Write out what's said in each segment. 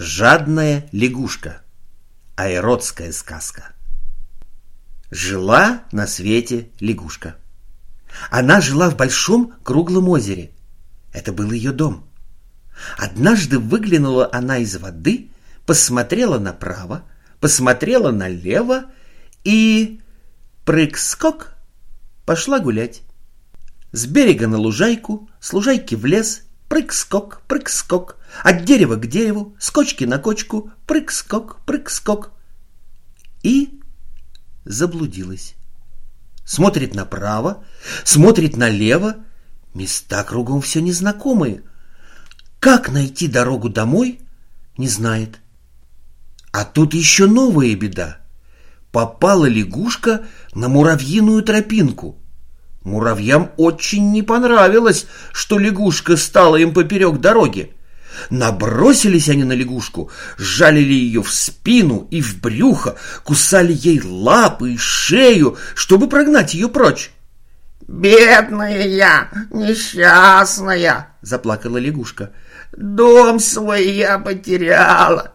Жадная лягушка. Айродская сказка. Жила на свете лягушка. Она жила в большом круглом озере. Это был ее дом. Однажды выглянула она из воды, посмотрела направо, посмотрела налево и... Прыг-скок пошла гулять. С берега на лужайку, с лужайки в лес, прыг-скок, прыг-скок, от дерева к дереву, с кочки на кочку, прыг-скок, прыг-скок. И заблудилась. Смотрит направо, смотрит налево, места кругом все незнакомые. Как найти дорогу домой, не знает. А тут еще новая беда. Попала лягушка на муравьиную тропинку. Муравьям очень не понравилось, что лягушка стала им поперек дороги. Набросились они на лягушку, жалили ее в спину и в брюхо, кусали ей лапы и шею, чтобы прогнать ее прочь. «Бедная я, несчастная!» — заплакала лягушка. «Дом свой я потеряла,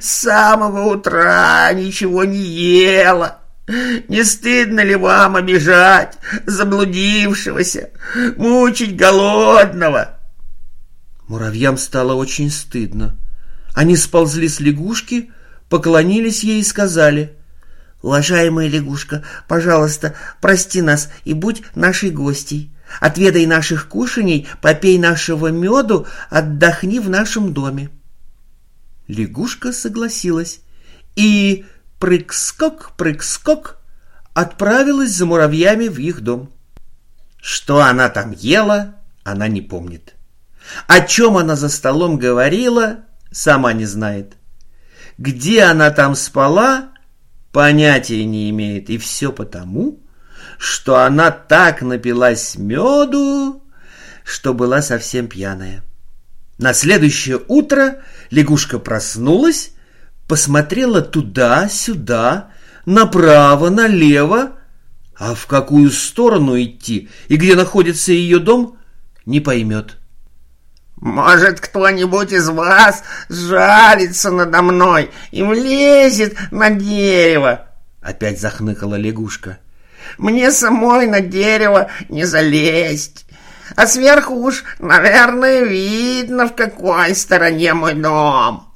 с самого утра ничего не ела. Не стыдно ли вам обижать заблудившегося, мучить голодного?» Муравьям стало очень стыдно. Они сползли с лягушки, поклонились ей и сказали, «Уважаемая лягушка, пожалуйста, прости нас и будь нашей гостьей. Отведай наших кушаний, попей нашего меду, отдохни в нашем доме». Лягушка согласилась и прыг-скок, прыг-скок отправилась за муравьями в их дом. Что она там ела, она не помнит. О чем она за столом говорила, сама не знает. Где она там спала, понятия не имеет. И все потому, что она так напилась меду, что была совсем пьяная. На следующее утро лягушка проснулась, посмотрела туда-сюда, направо, налево, а в какую сторону идти и где находится ее дом, не поймет. «Может, кто-нибудь из вас жалится надо мной и влезет на дерево?» Опять захныкала лягушка. «Мне самой на дерево не залезть» а сверху уж, наверное, видно, в какой стороне мой дом.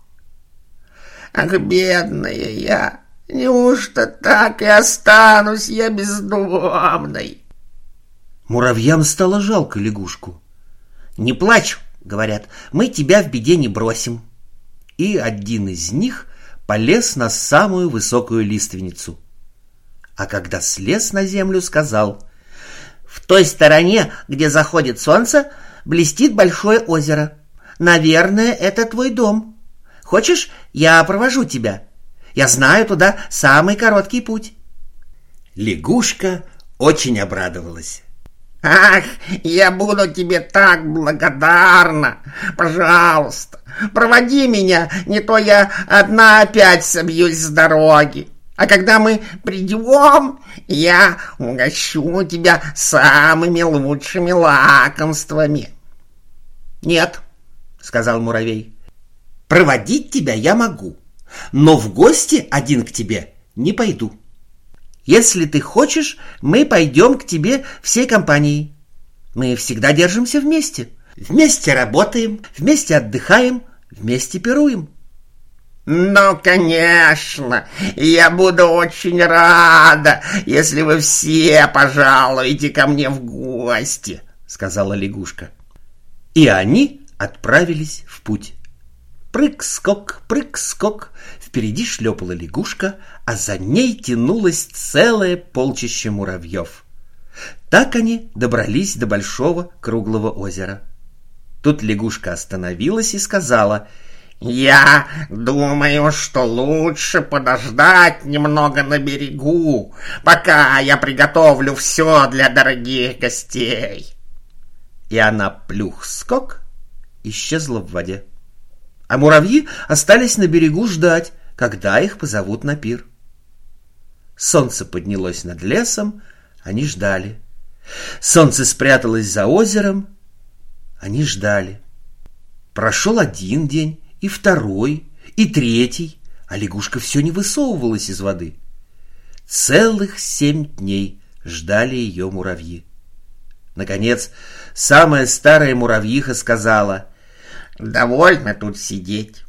Ах, бедная я, неужто так и останусь я бездомной? Муравьям стало жалко лягушку. Не плачь, говорят, мы тебя в беде не бросим. И один из них полез на самую высокую лиственницу. А когда слез на землю, сказал — в той стороне, где заходит солнце, блестит большое озеро. Наверное, это твой дом. Хочешь, я провожу тебя? Я знаю туда самый короткий путь. Лягушка очень обрадовалась. Ах, я буду тебе так благодарна. Пожалуйста, проводи меня, не то я одна опять собьюсь с дороги. А когда мы придем, я угощу тебя самыми лучшими лакомствами. Нет, сказал муравей. Проводить тебя я могу, но в гости один к тебе не пойду. Если ты хочешь, мы пойдем к тебе всей компанией. Мы всегда держимся вместе. Вместе работаем, вместе отдыхаем, вместе пируем. «Ну, конечно, я буду очень рада, если вы все пожалуете ко мне в гости», — сказала лягушка. И они отправились в путь. Прыг-скок, прыг-скок, впереди шлепала лягушка, а за ней тянулось целое полчище муравьев. Так они добрались до большого круглого озера. Тут лягушка остановилась и сказала — «Я думаю, что лучше подождать немного на берегу, пока я приготовлю все для дорогих гостей». И она плюх-скок исчезла в воде. А муравьи остались на берегу ждать, когда их позовут на пир. Солнце поднялось над лесом, они ждали. Солнце спряталось за озером, они ждали. Прошел один день, и второй, и третий, а лягушка все не высовывалась из воды. Целых семь дней ждали ее муравьи. Наконец, самая старая муравьиха сказала, «Довольно тут сидеть.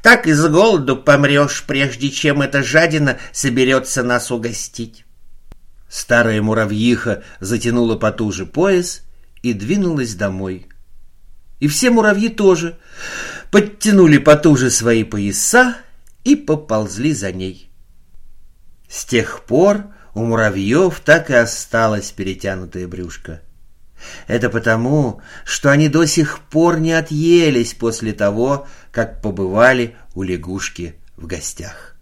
Так из голоду помрешь, прежде чем эта жадина соберется нас угостить». Старая муравьиха затянула потуже пояс и двинулась домой. И все муравьи тоже подтянули потуже свои пояса и поползли за ней. С тех пор у муравьев так и осталось перетянутое брюшко. Это потому, что они до сих пор не отъелись после того, как побывали у лягушки в гостях.